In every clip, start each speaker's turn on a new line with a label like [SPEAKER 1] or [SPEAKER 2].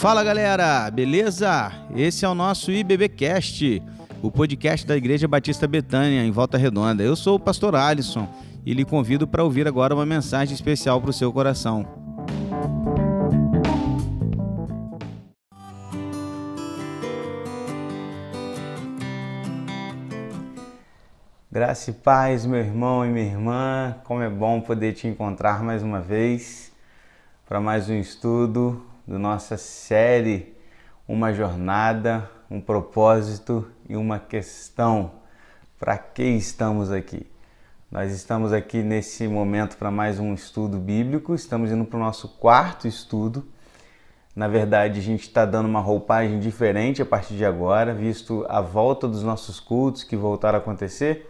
[SPEAKER 1] Fala galera, beleza? Esse é o nosso IBBcast, o podcast da Igreja Batista Betânia, em Volta Redonda. Eu sou o pastor Alisson e lhe convido para ouvir agora uma mensagem especial para o seu coração. Graça e paz, meu irmão e minha irmã, como é bom poder te encontrar mais uma vez para mais um estudo da nossa série Uma Jornada, um Propósito e uma Questão. Para que estamos aqui? Nós estamos aqui nesse momento para mais um estudo bíblico, estamos indo para o nosso quarto estudo. Na verdade, a gente está dando uma roupagem diferente a partir de agora, visto a volta dos nossos cultos que voltaram a acontecer.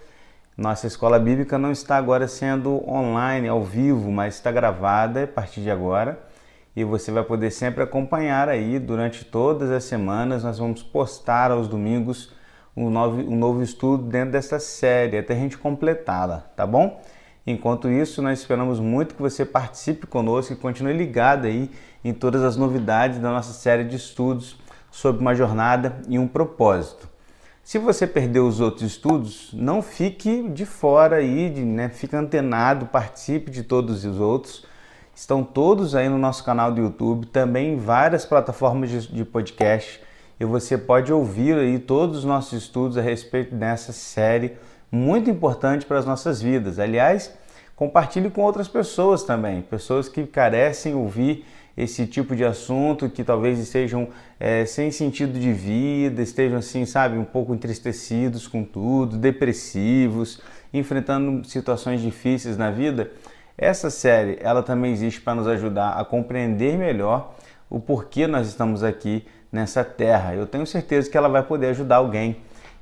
[SPEAKER 1] Nossa escola bíblica não está agora sendo online, ao vivo, mas está gravada a partir de agora e você vai poder sempre acompanhar aí durante todas as semanas. Nós vamos postar aos domingos um novo, um novo estudo dentro dessa série até a gente completá-la, tá bom? Enquanto isso, nós esperamos muito que você participe conosco e continue ligado aí em todas as novidades da nossa série de estudos sobre uma jornada e um propósito. Se você perdeu os outros estudos, não fique de fora aí, né, fique antenado, participe de todos os outros Estão todos aí no nosso canal do YouTube, também em várias plataformas de, de podcast. E você pode ouvir aí todos os nossos estudos a respeito dessa série muito importante para as nossas vidas. Aliás, compartilhe com outras pessoas também, pessoas que carecem ouvir esse tipo de assunto, que talvez estejam é, sem sentido de vida, estejam assim, sabe, um pouco entristecidos com tudo, depressivos, enfrentando situações difíceis na vida. Essa série, ela também existe para nos ajudar a compreender melhor o porquê nós estamos aqui nessa terra. Eu tenho certeza que ela vai poder ajudar alguém.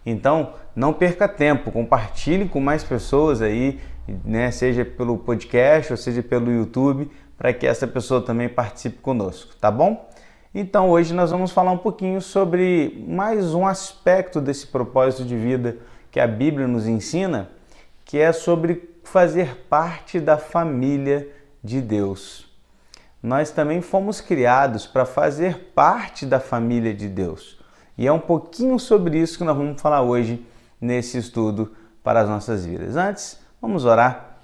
[SPEAKER 1] Então, não perca tempo, compartilhe com mais pessoas aí, né, seja pelo podcast ou seja pelo YouTube, para que essa pessoa também participe conosco, tá bom? Então, hoje nós vamos falar um pouquinho sobre mais um aspecto desse propósito de vida que a Bíblia nos ensina, que é sobre fazer parte da família de Deus. Nós também fomos criados para fazer parte da família de Deus. E é um pouquinho sobre isso que nós vamos falar hoje nesse estudo para as nossas vidas. Antes, vamos orar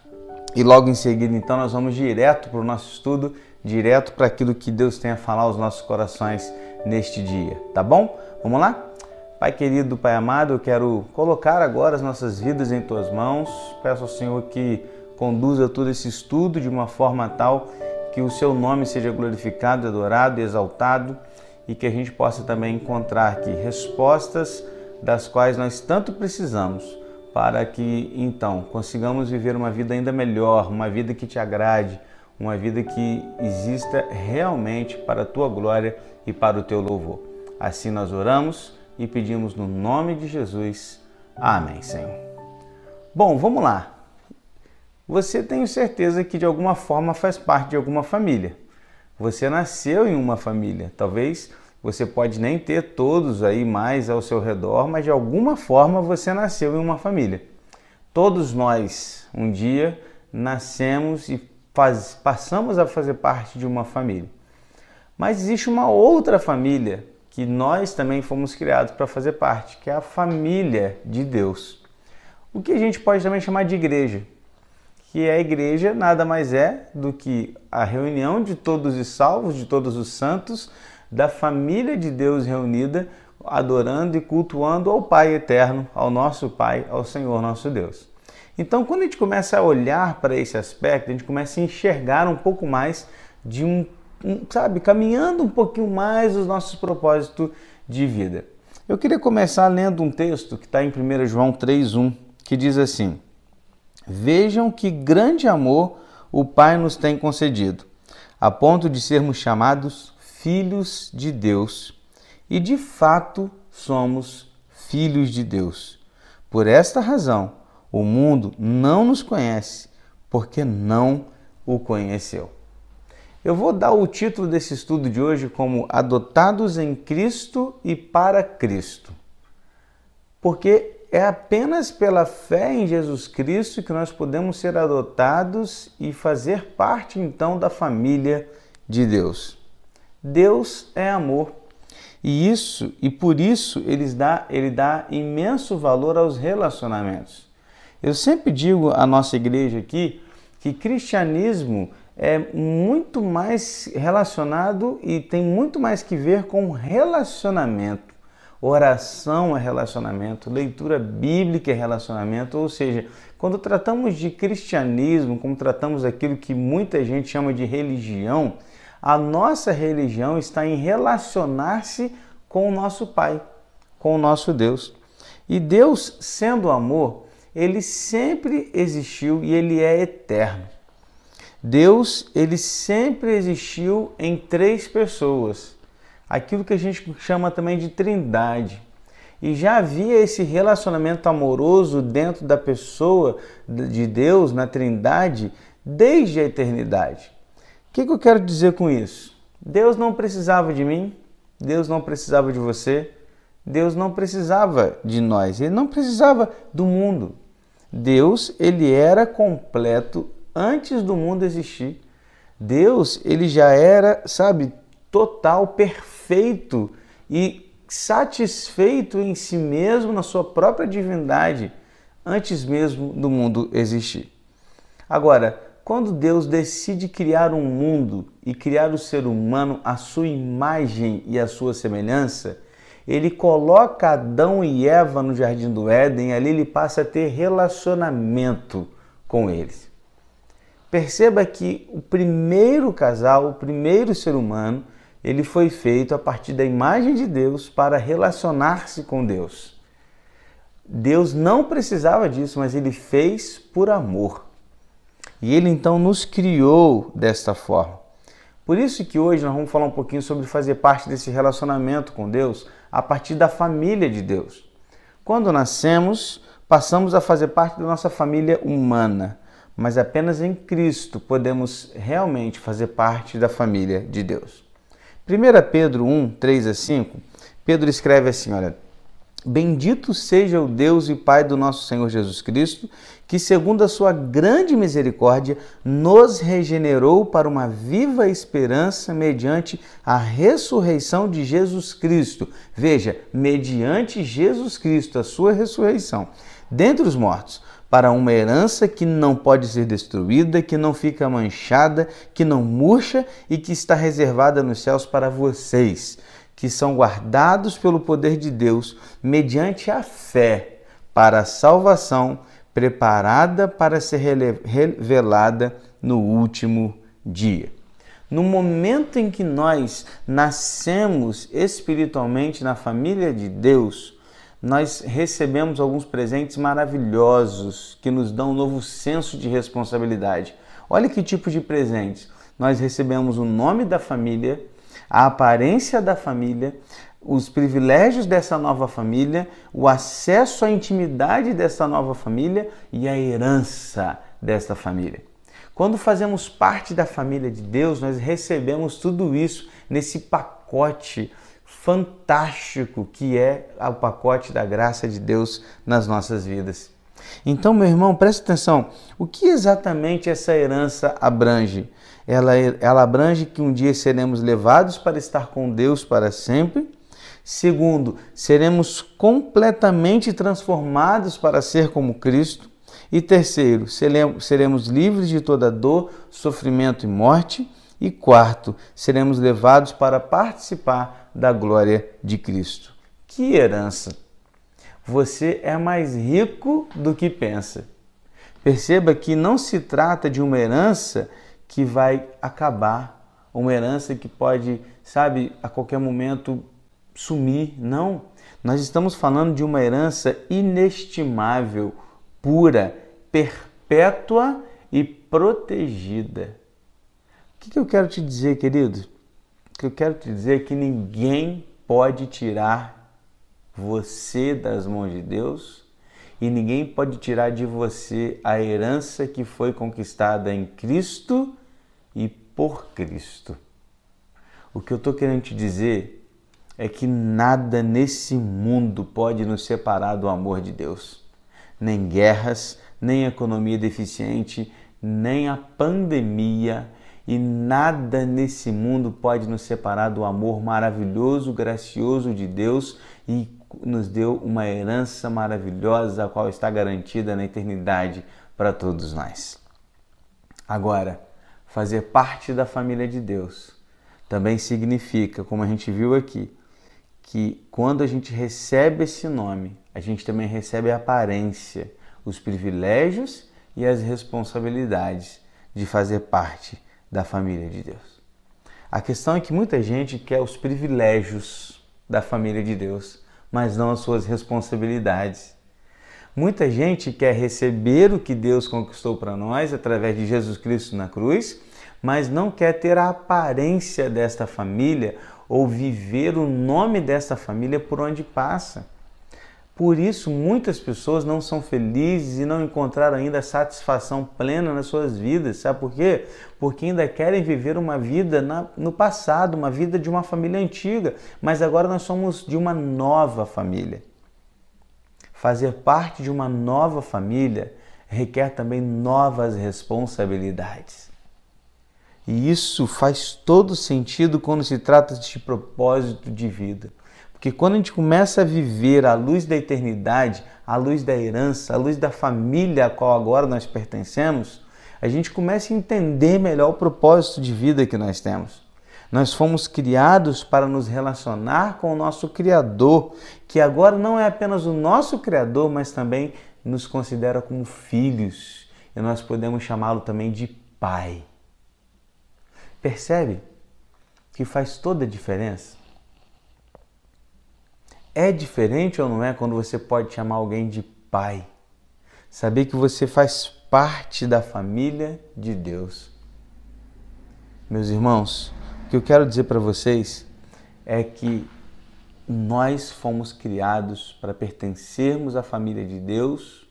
[SPEAKER 1] e logo em seguida, então, nós vamos direto para o nosso estudo, direto para aquilo que Deus tem a falar aos nossos corações neste dia, tá bom? Vamos lá? Pai querido, Pai amado, eu quero colocar agora as nossas vidas em tuas mãos. Peço ao Senhor que conduza todo esse estudo de uma forma tal que o seu nome seja glorificado, adorado exaltado e que a gente possa também encontrar aqui respostas das quais nós tanto precisamos para que então consigamos viver uma vida ainda melhor, uma vida que te agrade, uma vida que exista realmente para a tua glória e para o teu louvor. Assim nós oramos e pedimos no nome de Jesus. Amém, Senhor. Bom, vamos lá. Você tem certeza que de alguma forma faz parte de alguma família. Você nasceu em uma família. Talvez você pode nem ter todos aí mais ao seu redor, mas de alguma forma você nasceu em uma família. Todos nós um dia nascemos e faz, passamos a fazer parte de uma família. Mas existe uma outra família que nós também fomos criados para fazer parte, que é a família de Deus. O que a gente pode também chamar de igreja, que a igreja nada mais é do que a reunião de todos os salvos, de todos os santos, da família de Deus reunida, adorando e cultuando ao Pai eterno, ao nosso Pai, ao Senhor nosso Deus. Então, quando a gente começa a olhar para esse aspecto, a gente começa a enxergar um pouco mais de um sabe, caminhando um pouquinho mais os nossos propósitos de vida. Eu queria começar lendo um texto que está em 1 João 3,1, que diz assim: Vejam que grande amor o Pai nos tem concedido, a ponto de sermos chamados filhos de Deus. E de fato somos filhos de Deus. Por esta razão, o mundo não nos conhece, porque não o conheceu. Eu vou dar o título desse estudo de hoje como Adotados em Cristo e para Cristo. Porque é apenas pela fé em Jesus Cristo que nós podemos ser adotados e fazer parte então da família de Deus. Deus é amor. E isso, e por isso ele dá, ele dá imenso valor aos relacionamentos. Eu sempre digo à nossa igreja aqui que cristianismo é muito mais relacionado e tem muito mais que ver com relacionamento. Oração é relacionamento, leitura bíblica é relacionamento, ou seja, quando tratamos de cristianismo, como tratamos aquilo que muita gente chama de religião, a nossa religião está em relacionar-se com o nosso Pai, com o nosso Deus. E Deus, sendo amor, ele sempre existiu e ele é eterno. Deus, ele sempre existiu em três pessoas. Aquilo que a gente chama também de trindade. E já havia esse relacionamento amoroso dentro da pessoa de Deus, na trindade, desde a eternidade. O que, que eu quero dizer com isso? Deus não precisava de mim, Deus não precisava de você, Deus não precisava de nós, Ele não precisava do mundo. Deus, ele era completo antes do mundo existir. Deus, ele já era, sabe, total, perfeito e satisfeito em si mesmo, na sua própria divindade, antes mesmo do mundo existir. Agora, quando Deus decide criar um mundo e criar o ser humano à sua imagem e à sua semelhança, ele coloca Adão e Eva no jardim do Éden, ali ele passa a ter relacionamento com eles. Perceba que o primeiro casal, o primeiro ser humano, ele foi feito a partir da imagem de Deus para relacionar-se com Deus. Deus não precisava disso, mas ele fez por amor. E ele então nos criou desta forma. Por isso que hoje nós vamos falar um pouquinho sobre fazer parte desse relacionamento com Deus a partir da família de Deus. Quando nascemos, passamos a fazer parte da nossa família humana, mas apenas em Cristo podemos realmente fazer parte da família de Deus. 1 Pedro 1, 3 a 5, Pedro escreve assim: olha. Bendito seja o Deus e Pai do nosso Senhor Jesus Cristo, que, segundo a sua grande misericórdia, nos regenerou para uma viva esperança mediante a ressurreição de Jesus Cristo. Veja, mediante Jesus Cristo, a sua ressurreição, dentre os mortos, para uma herança que não pode ser destruída, que não fica manchada, que não murcha e que está reservada nos céus para vocês que são guardados pelo poder de Deus mediante a fé para a salvação preparada para ser revelada no último dia. No momento em que nós nascemos espiritualmente na família de Deus, nós recebemos alguns presentes maravilhosos que nos dão um novo senso de responsabilidade. Olha que tipo de presentes. Nós recebemos o nome da família, a aparência da família, os privilégios dessa nova família, o acesso à intimidade dessa nova família e a herança desta família. Quando fazemos parte da família de Deus, nós recebemos tudo isso nesse pacote fantástico que é o pacote da graça de Deus nas nossas vidas. Então, meu irmão, preste atenção: o que exatamente essa herança abrange? ela, ela abrange que um dia seremos levados para estar com Deus para sempre. Segundo, seremos completamente transformados para ser como Cristo. E terceiro, seremos livres de toda dor, sofrimento e morte. E quarto, seremos levados para participar da glória de Cristo. Que herança! Você é mais rico do que pensa. Perceba que não se trata de uma herança que vai acabar, uma herança que pode, sabe, a qualquer momento sumir. Não. Nós estamos falando de uma herança inestimável, pura, perpétua e protegida. O que eu quero te dizer, querido? O que eu quero te dizer é que ninguém pode tirar você das mãos de Deus e ninguém pode tirar de você a herança que foi conquistada em Cristo e por Cristo. O que eu estou querendo te dizer é que nada nesse mundo pode nos separar do amor de Deus. Nem guerras, nem economia deficiente, nem a pandemia E nada nesse mundo pode nos separar do amor maravilhoso, gracioso de Deus e nos deu uma herança maravilhosa, a qual está garantida na eternidade para todos nós. Agora, fazer parte da família de Deus também significa, como a gente viu aqui, que quando a gente recebe esse nome, a gente também recebe a aparência, os privilégios e as responsabilidades de fazer parte da família de Deus. A questão é que muita gente quer os privilégios da família de Deus, mas não as suas responsabilidades. Muita gente quer receber o que Deus conquistou para nós através de Jesus Cristo na cruz, mas não quer ter a aparência desta família ou viver o nome desta família por onde passa. Por isso, muitas pessoas não são felizes e não encontraram ainda satisfação plena nas suas vidas. Sabe por quê? Porque ainda querem viver uma vida na, no passado, uma vida de uma família antiga, mas agora nós somos de uma nova família. Fazer parte de uma nova família requer também novas responsabilidades. E isso faz todo sentido quando se trata de propósito de vida. Porque quando a gente começa a viver a luz da eternidade, a luz da herança, a luz da família a qual agora nós pertencemos, a gente começa a entender melhor o propósito de vida que nós temos. Nós fomos criados para nos relacionar com o nosso Criador, que agora não é apenas o nosso Criador, mas também nos considera como filhos. E nós podemos chamá-lo também de Pai. Percebe que faz toda a diferença? É diferente ou não é quando você pode chamar alguém de pai? Saber que você faz parte da família de Deus. Meus irmãos, o que eu quero dizer para vocês é que nós fomos criados para pertencermos à família de Deus,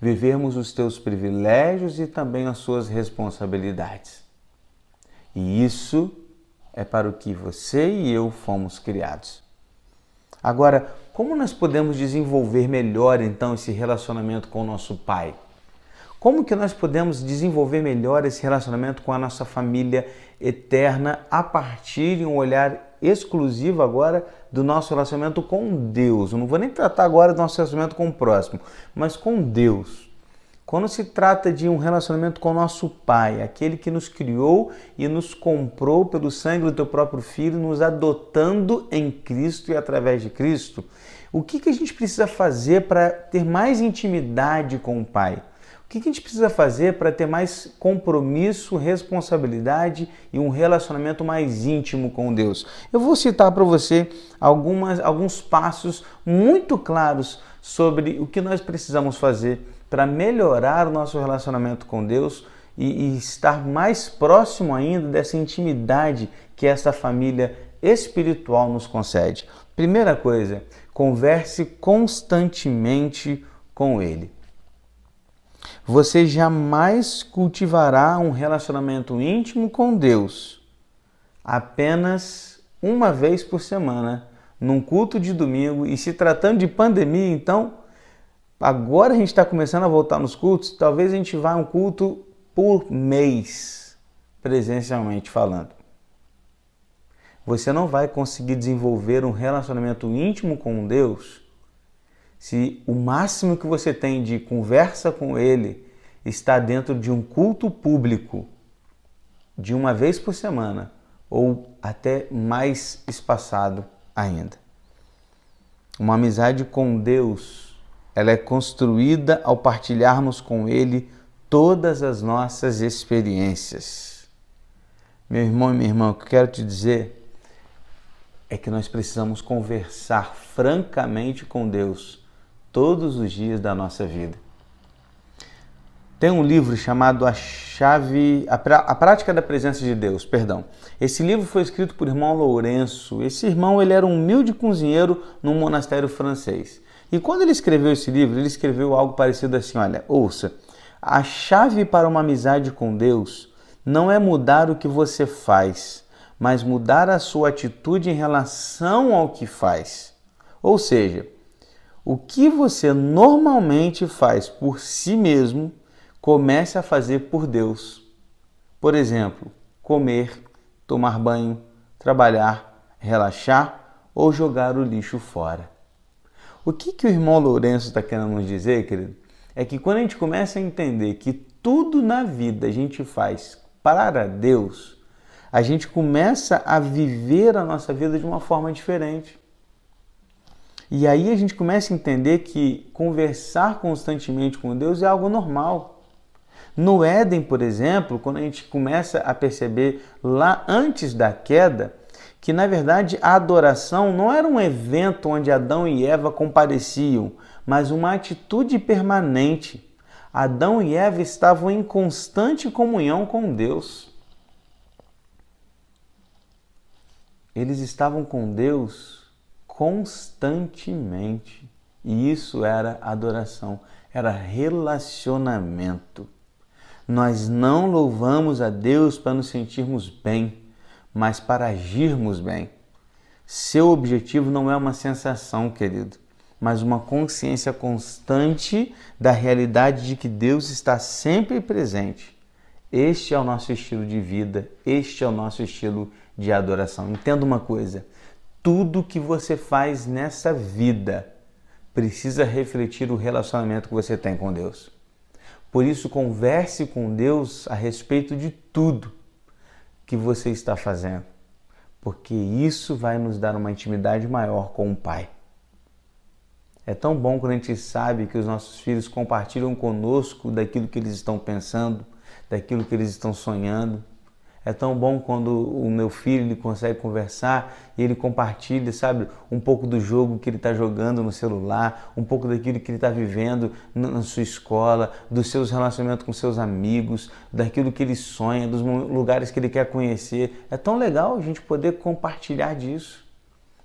[SPEAKER 1] vivermos os teus privilégios e também as suas responsabilidades. E isso é para o que você e eu fomos criados. Agora, como nós podemos desenvolver melhor então esse relacionamento com o nosso pai? Como que nós podemos desenvolver melhor esse relacionamento com a nossa família eterna a partir de um olhar exclusivo agora do nosso relacionamento com Deus? Eu não vou nem tratar agora do nosso relacionamento com o próximo, mas com Deus. Quando se trata de um relacionamento com o nosso Pai, aquele que nos criou e nos comprou pelo sangue do teu próprio Filho, nos adotando em Cristo e através de Cristo, o que, que a gente precisa fazer para ter mais intimidade com o Pai? O que, que a gente precisa fazer para ter mais compromisso, responsabilidade e um relacionamento mais íntimo com Deus? Eu vou citar para você algumas, alguns passos muito claros sobre o que nós precisamos fazer para melhorar o nosso relacionamento com Deus e, e estar mais próximo ainda dessa intimidade que esta família espiritual nos concede. Primeira coisa, converse constantemente com Ele. Você jamais cultivará um relacionamento íntimo com Deus apenas uma vez por semana, num culto de domingo, e se tratando de pandemia, então Agora a gente está começando a voltar nos cultos, talvez a gente vá a um culto por mês, presencialmente falando. Você não vai conseguir desenvolver um relacionamento íntimo com Deus se o máximo que você tem de conversa com Ele está dentro de um culto público de uma vez por semana ou até mais espaçado ainda. Uma amizade com Deus ela é construída ao partilharmos com Ele todas as nossas experiências. Meu irmão e minha irmã, o que eu quero te dizer é que nós precisamos conversar francamente com Deus todos os dias da nossa vida. Tem um livro chamado A Chave, a, pra, a Prática da Presença de Deus, perdão. Esse livro foi escrito por irmão Lourenço. Esse irmão ele era um humilde cozinheiro num monastério francês. E quando ele escreveu esse livro, ele escreveu algo parecido assim: olha, ouça, a chave para uma amizade com Deus não é mudar o que você faz, mas mudar a sua atitude em relação ao que faz. Ou seja, o que você normalmente faz por si mesmo, comece a fazer por Deus. Por exemplo, comer, tomar banho, trabalhar, relaxar ou jogar o lixo fora. O que, que o irmão Lourenço está querendo nos dizer, querido? É que quando a gente começa a entender que tudo na vida a gente faz para Deus, a gente começa a viver a nossa vida de uma forma diferente. E aí a gente começa a entender que conversar constantemente com Deus é algo normal. No Éden, por exemplo, quando a gente começa a perceber lá antes da queda, que na verdade a adoração não era um evento onde Adão e Eva compareciam, mas uma atitude permanente. Adão e Eva estavam em constante comunhão com Deus. Eles estavam com Deus constantemente. E isso era adoração, era relacionamento. Nós não louvamos a Deus para nos sentirmos bem, mas para agirmos bem. Seu objetivo não é uma sensação, querido, mas uma consciência constante da realidade de que Deus está sempre presente. Este é o nosso estilo de vida, este é o nosso estilo de adoração. Entenda uma coisa: tudo que você faz nessa vida precisa refletir o relacionamento que você tem com Deus. Por isso, converse com Deus a respeito de tudo que você está fazendo, porque isso vai nos dar uma intimidade maior com o Pai. É tão bom quando a gente sabe que os nossos filhos compartilham conosco daquilo que eles estão pensando, daquilo que eles estão sonhando é tão bom quando o meu filho ele consegue conversar e ele compartilha, sabe, um pouco do jogo que ele está jogando no celular, um pouco daquilo que ele está vivendo na sua escola, dos seus relacionamentos com seus amigos, daquilo que ele sonha, dos lugares que ele quer conhecer. É tão legal a gente poder compartilhar disso.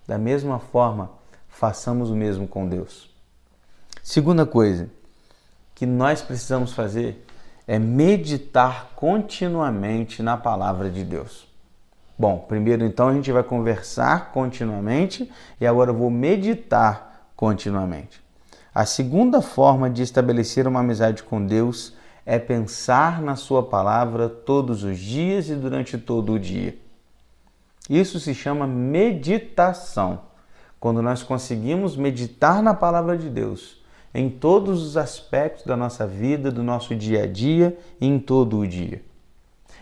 [SPEAKER 1] Da mesma forma, façamos o mesmo com Deus. Segunda coisa que nós precisamos fazer é meditar continuamente na palavra de Deus. Bom, primeiro então a gente vai conversar continuamente e agora eu vou meditar continuamente. A segunda forma de estabelecer uma amizade com Deus é pensar na Sua palavra todos os dias e durante todo o dia. Isso se chama meditação. Quando nós conseguimos meditar na palavra de Deus, em todos os aspectos da nossa vida, do nosso dia a dia e em todo o dia.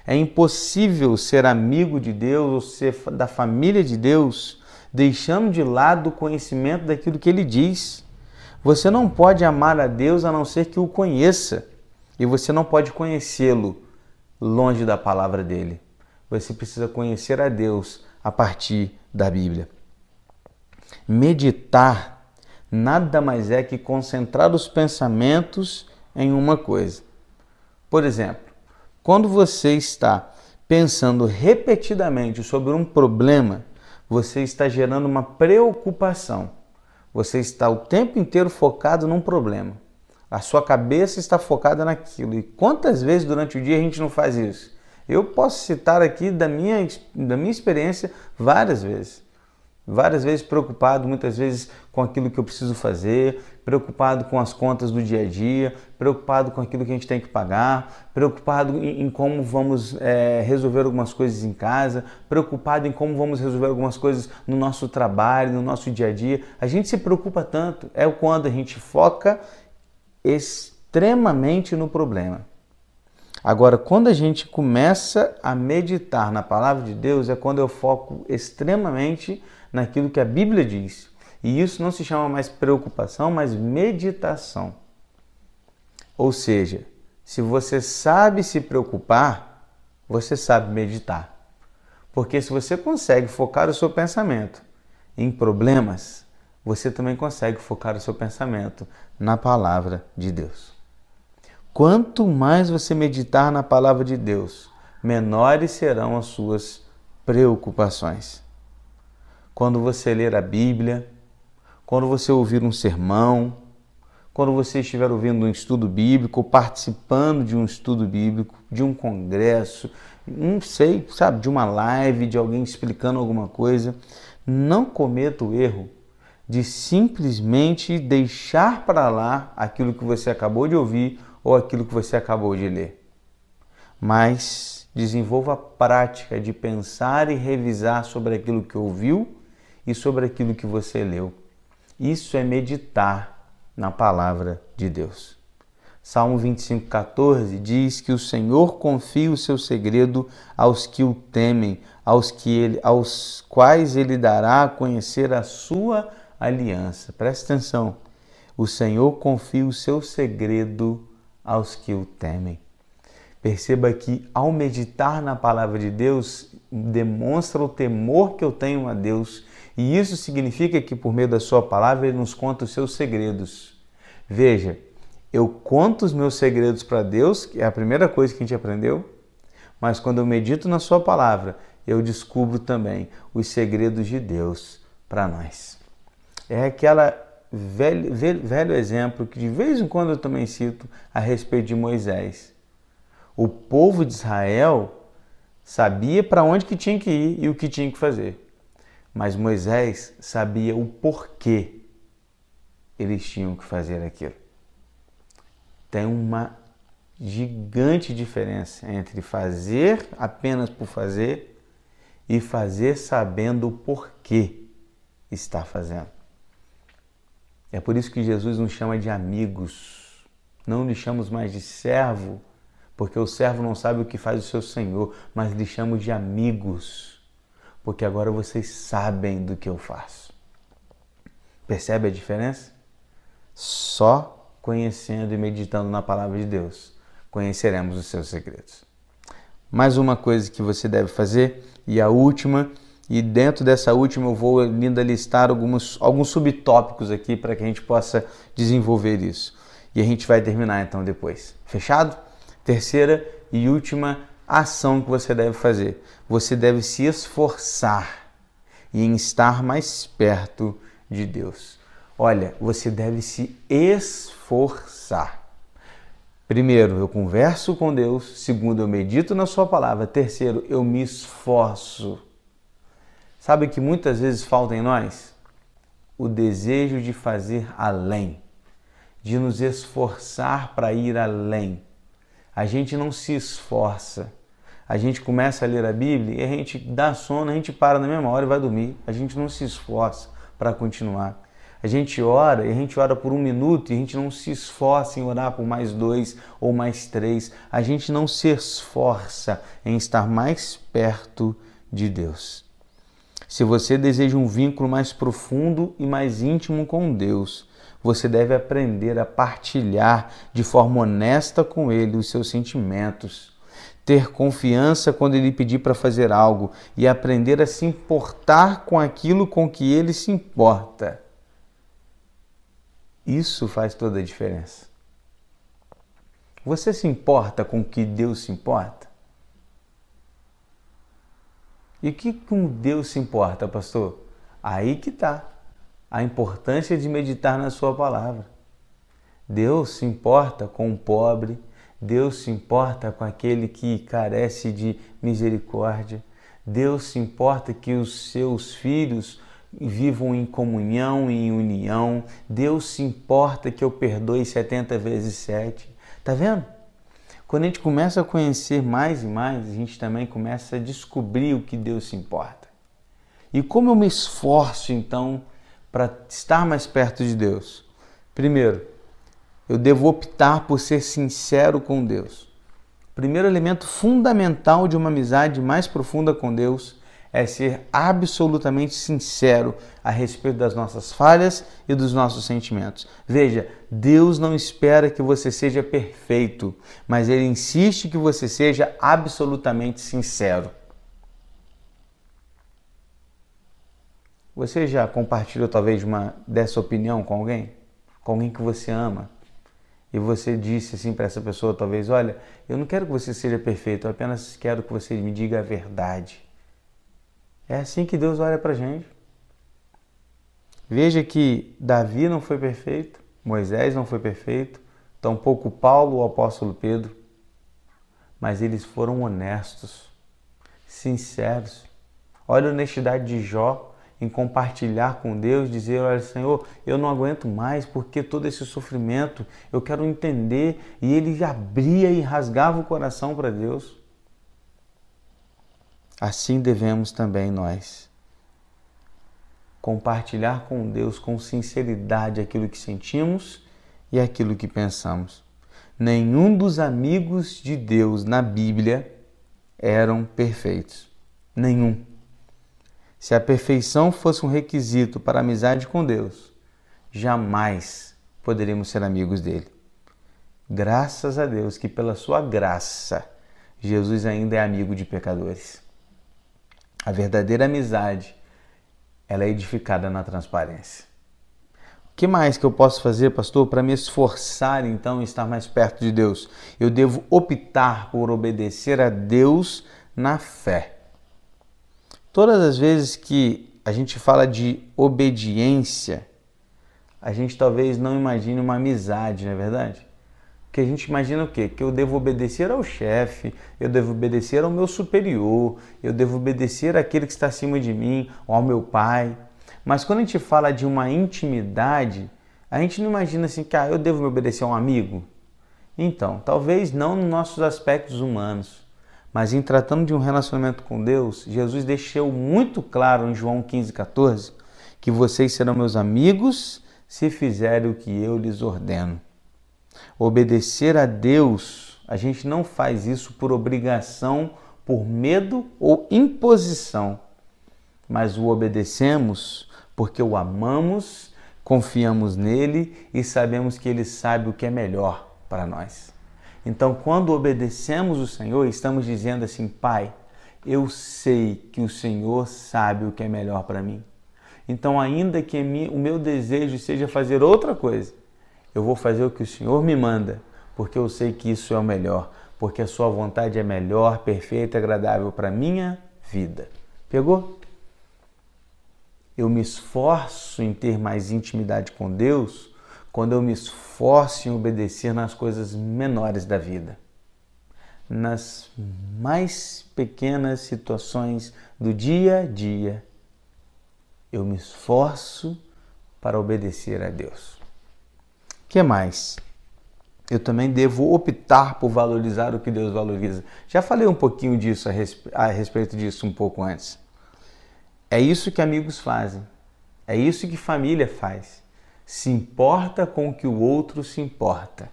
[SPEAKER 1] É impossível ser amigo de Deus ou ser da família de Deus deixando de lado o conhecimento daquilo que ele diz. Você não pode amar a Deus a não ser que o conheça, e você não pode conhecê-lo longe da palavra dele. Você precisa conhecer a Deus a partir da Bíblia. Meditar nada mais é que concentrar os pensamentos em uma coisa. Por exemplo, quando você está pensando repetidamente sobre um problema, você está gerando uma preocupação. Você está o tempo inteiro focado num problema. A sua cabeça está focada naquilo. E quantas vezes durante o dia a gente não faz isso? Eu posso citar aqui da minha, da minha experiência várias vezes várias vezes preocupado, muitas vezes com aquilo que eu preciso fazer, preocupado com as contas do dia a dia, preocupado com aquilo que a gente tem que pagar, preocupado em, em como vamos é, resolver algumas coisas em casa, preocupado em como vamos resolver algumas coisas no nosso trabalho, no nosso dia a dia. A gente se preocupa tanto, é quando a gente foca extremamente no problema. Agora, quando a gente começa a meditar na palavra de Deus, é quando eu foco extremamente naquilo que a Bíblia diz. E isso não se chama mais preocupação, mas meditação. Ou seja, se você sabe se preocupar, você sabe meditar. Porque se você consegue focar o seu pensamento em problemas, você também consegue focar o seu pensamento na palavra de Deus. Quanto mais você meditar na palavra de Deus, menores serão as suas preocupações quando você ler a Bíblia, quando você ouvir um sermão, quando você estiver ouvindo um estudo bíblico, participando de um estudo bíblico, de um congresso, não sei, sabe, de uma live, de alguém explicando alguma coisa, não cometa o erro de simplesmente deixar para lá aquilo que você acabou de ouvir ou aquilo que você acabou de ler. Mas desenvolva a prática de pensar e revisar sobre aquilo que ouviu e sobre aquilo que você leu. Isso é meditar na palavra de Deus. Salmo 25,14 diz que o Senhor confia o seu segredo aos que o temem, aos, que ele, aos quais ele dará a conhecer a sua aliança. Presta atenção. O Senhor confia o seu segredo aos que o temem. Perceba que ao meditar na palavra de Deus, demonstra o temor que eu tenho a Deus, e isso significa que por meio da sua palavra ele nos conta os seus segredos. Veja, eu conto os meus segredos para Deus, que é a primeira coisa que a gente aprendeu, mas quando eu medito na sua palavra, eu descubro também os segredos de Deus para nós. É aquela velho, velho, velho exemplo que de vez em quando eu também cito a respeito de Moisés o povo de Israel sabia para onde que tinha que ir e o que tinha que fazer. Mas Moisés sabia o porquê eles tinham que fazer aquilo. Tem uma gigante diferença entre fazer apenas por fazer e fazer sabendo o porquê está fazendo. É por isso que Jesus nos chama de amigos. Não nos chamamos mais de servo, porque o servo não sabe o que faz o seu senhor, mas lhe chamo de amigos, porque agora vocês sabem do que eu faço. Percebe a diferença? Só conhecendo e meditando na palavra de Deus conheceremos os seus segredos. Mais uma coisa que você deve fazer, e a última, e dentro dessa última eu vou ainda listar alguns, alguns subtópicos aqui para que a gente possa desenvolver isso. E a gente vai terminar então depois. Fechado? Terceira e última ação que você deve fazer: você deve se esforçar em estar mais perto de Deus. Olha, você deve se esforçar. Primeiro, eu converso com Deus. Segundo, eu medito na Sua palavra. Terceiro, eu me esforço. Sabe que muitas vezes falta em nós? O desejo de fazer além, de nos esforçar para ir além a gente não se esforça. A gente começa a ler a Bíblia e a gente dá sono, a gente para na mesma hora e vai dormir. A gente não se esforça para continuar. A gente ora e a gente ora por um minuto e a gente não se esforça em orar por mais dois ou mais três. A gente não se esforça em estar mais perto de Deus. Se você deseja um vínculo mais profundo e mais íntimo com Deus, você deve aprender a partilhar de forma honesta com ele os seus sentimentos, ter confiança quando ele pedir para fazer algo e aprender a se importar com aquilo com que ele se importa. Isso faz toda a diferença. Você se importa com o que Deus se importa? E o que com Deus se importa, pastor? Aí que está a importância de meditar na Sua palavra. Deus se importa com o pobre, Deus se importa com aquele que carece de misericórdia, Deus se importa que os seus filhos vivam em comunhão em união, Deus se importa que eu perdoe 70 vezes 7. Tá vendo? Quando a gente começa a conhecer mais e mais, a gente também começa a descobrir o que Deus se importa. E como eu me esforço então para estar mais perto de Deus? Primeiro, eu devo optar por ser sincero com Deus. O primeiro elemento fundamental de uma amizade mais profunda com Deus é ser absolutamente sincero a respeito das nossas falhas e dos nossos sentimentos. Veja, Deus não espera que você seja perfeito, mas Ele insiste que você seja absolutamente sincero. Você já compartilhou talvez uma dessa opinião com alguém? Com alguém que você ama? E você disse assim para essa pessoa, talvez, olha, eu não quero que você seja perfeito, eu apenas quero que você me diga a verdade. É assim que Deus olha para a gente. Veja que Davi não foi perfeito, Moisés não foi perfeito, tampouco Paulo ou apóstolo Pedro, mas eles foram honestos, sinceros. Olha a honestidade de Jó, em compartilhar com Deus, dizer: Olha, Senhor, eu não aguento mais porque todo esse sofrimento eu quero entender. E ele abria e rasgava o coração para Deus. assim devemos também nós compartilhar com Deus com sinceridade aquilo que sentimos e aquilo que pensamos. Nenhum dos amigos de Deus na Bíblia eram perfeitos. Nenhum. Se a perfeição fosse um requisito para a amizade com Deus, jamais poderíamos ser amigos dele. Graças a Deus que, pela sua graça, Jesus ainda é amigo de pecadores. A verdadeira amizade, ela é edificada na transparência. O que mais que eu posso fazer, pastor, para me esforçar então em estar mais perto de Deus? Eu devo optar por obedecer a Deus na fé. Todas as vezes que a gente fala de obediência, a gente talvez não imagine uma amizade, não é verdade? Que a gente imagina o quê? Que eu devo obedecer ao chefe, eu devo obedecer ao meu superior, eu devo obedecer àquele que está acima de mim, ou ao meu pai. Mas quando a gente fala de uma intimidade, a gente não imagina assim que ah, eu devo me obedecer a um amigo. Então, talvez não nos nossos aspectos humanos, mas em tratando de um relacionamento com Deus, Jesus deixou muito claro em João 15,14 que vocês serão meus amigos se fizerem o que eu lhes ordeno. Obedecer a Deus, a gente não faz isso por obrigação, por medo ou imposição, mas o obedecemos porque o amamos, confiamos nele e sabemos que ele sabe o que é melhor para nós. Então, quando obedecemos o Senhor, estamos dizendo assim: Pai, eu sei que o Senhor sabe o que é melhor para mim. Então, ainda que o meu desejo seja fazer outra coisa, eu vou fazer o que o Senhor me manda, porque eu sei que isso é o melhor, porque a Sua vontade é melhor, perfeita agradável para minha vida. Pegou? Eu me esforço em ter mais intimidade com Deus quando eu me esforço em obedecer nas coisas menores da vida, nas mais pequenas situações do dia a dia, eu me esforço para obedecer a Deus. que mais? Eu também devo optar por valorizar o que Deus valoriza. Já falei um pouquinho disso a, respe a respeito disso um pouco antes. É isso que amigos fazem. É isso que família faz se importa com o que o outro se importa.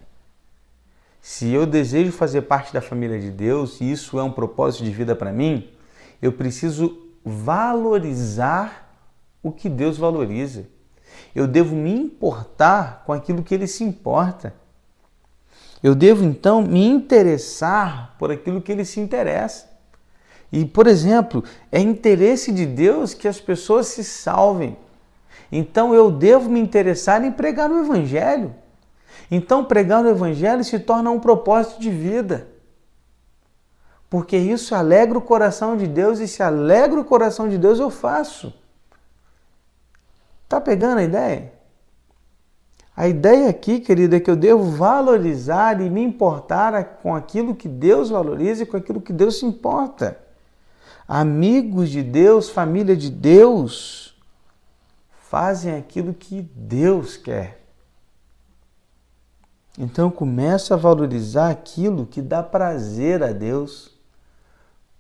[SPEAKER 1] Se eu desejo fazer parte da família de Deus e isso é um propósito de vida para mim, eu preciso valorizar o que Deus valoriza. Eu devo me importar com aquilo que ele se importa. Eu devo então me interessar por aquilo que ele se interessa. E, por exemplo, é interesse de Deus que as pessoas se salvem. Então eu devo me interessar em pregar o Evangelho. Então pregar o Evangelho se torna um propósito de vida. Porque isso alegra o coração de Deus e se alegra o coração de Deus eu faço. Tá pegando a ideia? A ideia aqui, querido, é que eu devo valorizar e me importar com aquilo que Deus valoriza e com aquilo que Deus se importa. Amigos de Deus, família de Deus, fazem aquilo que Deus quer. Então começo a valorizar aquilo que dá prazer a Deus,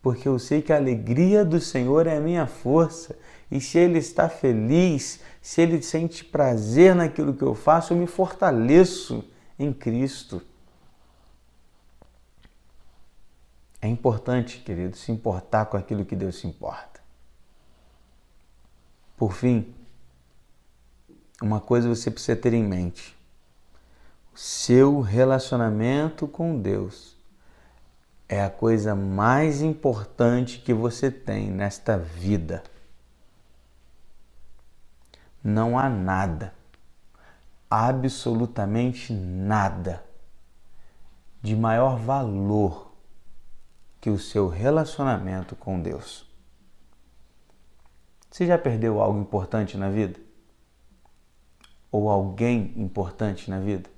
[SPEAKER 1] porque eu sei que a alegria do Senhor é a minha força. E se Ele está feliz, se Ele sente prazer naquilo que eu faço, eu me fortaleço em Cristo. É importante, querido, se importar com aquilo que Deus se importa. Por fim, uma coisa você precisa ter em mente: seu relacionamento com Deus é a coisa mais importante que você tem nesta vida. Não há nada, absolutamente nada, de maior valor que o seu relacionamento com Deus. Você já perdeu algo importante na vida? Ou alguém importante na vida?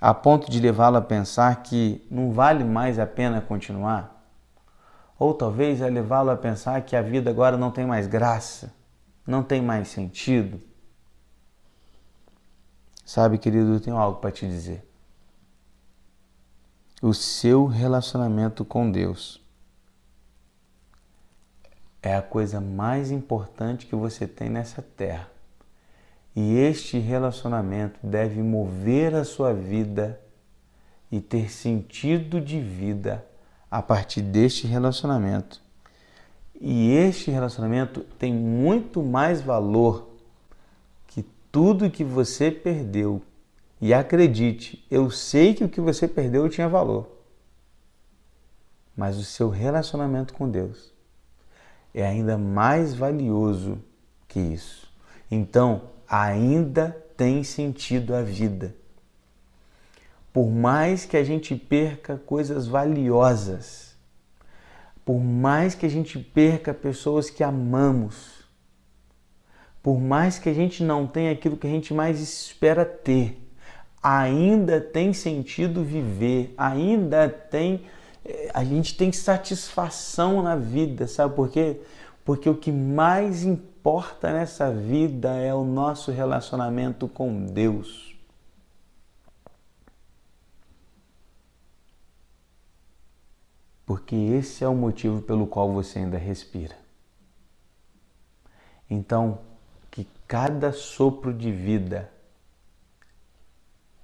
[SPEAKER 1] A ponto de levá-lo a pensar que não vale mais a pena continuar? Ou talvez a levá-lo a pensar que a vida agora não tem mais graça, não tem mais sentido? Sabe, querido, eu tenho algo para te dizer. O seu relacionamento com Deus é a coisa mais importante que você tem nessa terra. E este relacionamento deve mover a sua vida e ter sentido de vida a partir deste relacionamento. E este relacionamento tem muito mais valor que tudo que você perdeu. E acredite, eu sei que o que você perdeu tinha valor. Mas o seu relacionamento com Deus é ainda mais valioso que isso. Então, ainda tem sentido a vida. Por mais que a gente perca coisas valiosas, por mais que a gente perca pessoas que amamos, por mais que a gente não tenha aquilo que a gente mais espera ter, ainda tem sentido viver, ainda tem eh, a gente tem satisfação na vida, sabe por quê? Porque o que mais importa nessa vida é o nosso relacionamento com Deus. Porque esse é o motivo pelo qual você ainda respira. Então, que cada sopro de vida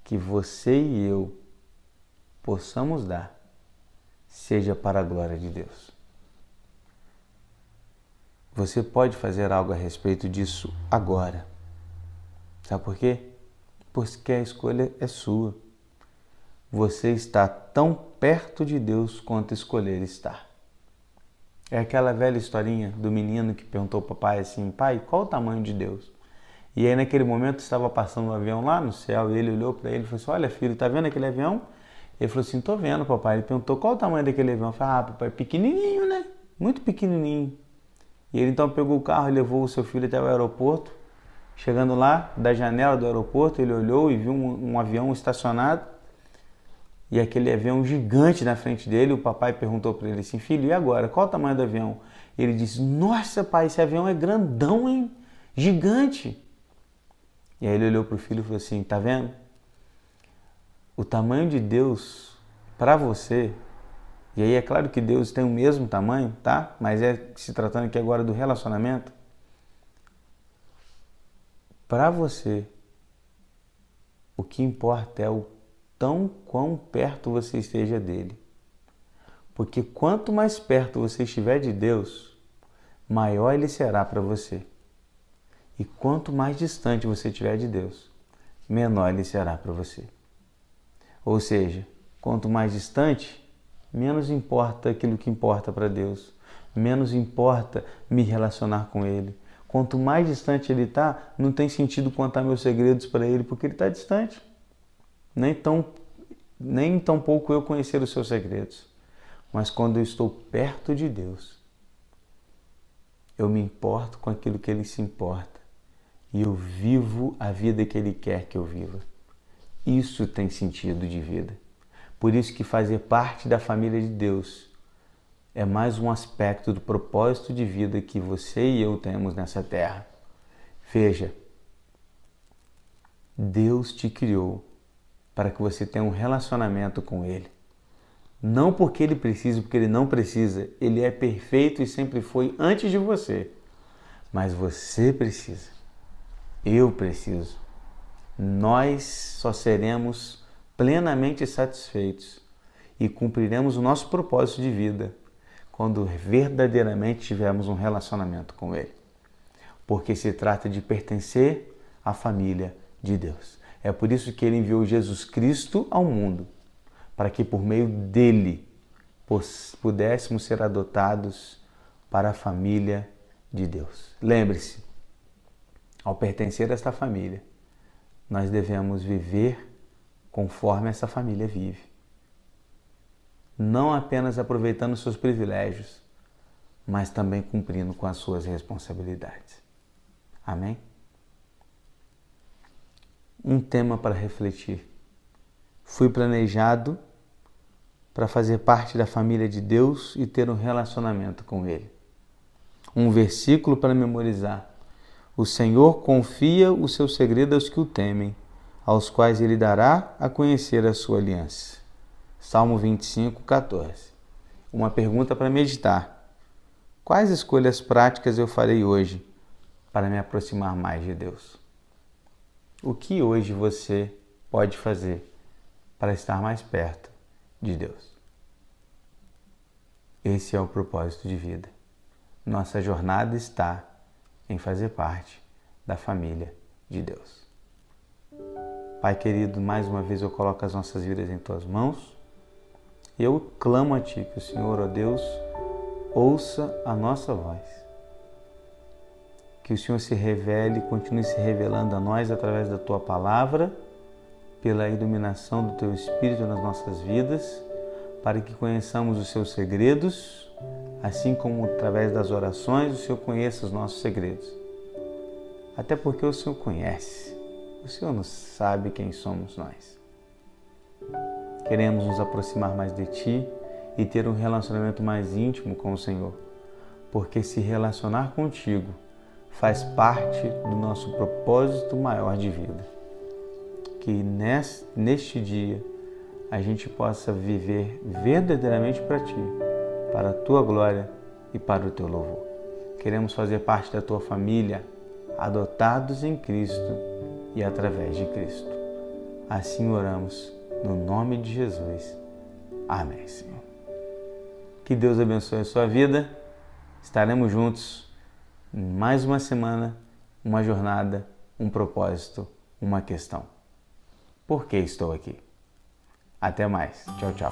[SPEAKER 1] que você e eu possamos dar seja para a glória de Deus. Você pode fazer algo a respeito disso agora. Sabe por quê? Porque a escolha é sua. Você está tão perto de Deus quanto escolher estar. É aquela velha historinha do menino que perguntou ao papai assim: Pai, qual o tamanho de Deus? E aí, naquele momento, estava passando um avião lá no céu e ele olhou para ele e falou assim: Olha, filho, tá vendo aquele avião? Ele falou assim: Tô vendo, papai. Ele perguntou qual o tamanho daquele avião. Eu falei: Ah, papai, pequenininho, né? Muito pequenininho. E ele então pegou o carro e levou o seu filho até o aeroporto. Chegando lá, da janela do aeroporto, ele olhou e viu um, um avião estacionado. E aquele avião gigante na frente dele. O papai perguntou para ele assim: Filho, e agora? Qual o tamanho do avião? Ele disse: Nossa, pai, esse avião é grandão, hein? Gigante. E aí ele olhou para o filho e falou assim: Tá vendo? o tamanho de Deus para você, e aí é claro que Deus tem o mesmo tamanho, tá? Mas é se tratando aqui agora do relacionamento. Para você, o que importa é o tão quão perto você esteja dele. Porque quanto mais perto você estiver de Deus, maior ele será para você. E quanto mais distante você estiver de Deus, menor ele será para você. Ou seja, quanto mais distante, menos importa aquilo que importa para Deus, menos importa me relacionar com Ele. Quanto mais distante Ele está, não tem sentido contar meus segredos para Ele, porque Ele está distante. Nem tão, nem tão pouco eu conhecer os seus segredos. Mas quando eu estou perto de Deus, eu me importo com aquilo que Ele se importa. E eu vivo a vida que Ele quer que eu viva. Isso tem sentido de vida. Por isso que fazer parte da família de Deus é mais um aspecto do propósito de vida que você e eu temos nessa terra. Veja, Deus te criou para que você tenha um relacionamento com Ele. Não porque Ele precisa, porque Ele não precisa. Ele é perfeito e sempre foi antes de você. Mas você precisa. Eu preciso nós só seremos plenamente satisfeitos e cumpriremos o nosso propósito de vida quando verdadeiramente tivermos um relacionamento com Ele. Porque se trata de pertencer à família de Deus. É por isso que Ele enviou Jesus Cristo ao mundo, para que por meio dele pudéssemos ser adotados para a família de Deus. Lembre-se, ao pertencer a esta família, nós devemos viver conforme essa família vive. Não apenas aproveitando seus privilégios, mas também cumprindo com as suas responsabilidades. Amém? Um tema para refletir. Fui planejado para fazer parte da família de Deus e ter um relacionamento com Ele. Um versículo para memorizar o Senhor confia o seu segredo aos que o temem, aos quais ele dará a conhecer a sua aliança. Salmo 25, 14. Uma pergunta para meditar. Quais escolhas práticas eu farei hoje para me aproximar mais de Deus? O que hoje você pode fazer para estar mais perto de Deus? Esse é o propósito de vida. Nossa jornada está em fazer parte da família de Deus. Pai querido, mais uma vez eu coloco as nossas vidas em tuas mãos. Eu clamo a ti que o Senhor, ó Deus, ouça a nossa voz. Que o Senhor se revele, continue se revelando a nós através da tua palavra, pela iluminação do teu Espírito nas nossas vidas, para que conheçamos os seus segredos, assim como através das orações o Senhor conheça os nossos segredos. Até porque o Senhor conhece, o Senhor não sabe quem somos nós. Queremos nos aproximar mais de Ti e ter um relacionamento mais íntimo com o Senhor, porque se relacionar contigo faz parte do nosso propósito maior de vida. Que neste dia a gente possa viver verdadeiramente para Ti, para a Tua glória e para o Teu louvor. Queremos fazer parte da Tua família, adotados em Cristo e através de Cristo. Assim oramos, no nome de Jesus. Amém, Senhor. Que Deus abençoe a sua vida. Estaremos juntos em mais uma semana, uma jornada, um propósito, uma questão. Por que estou aqui? Até mais. Tchau, tchau.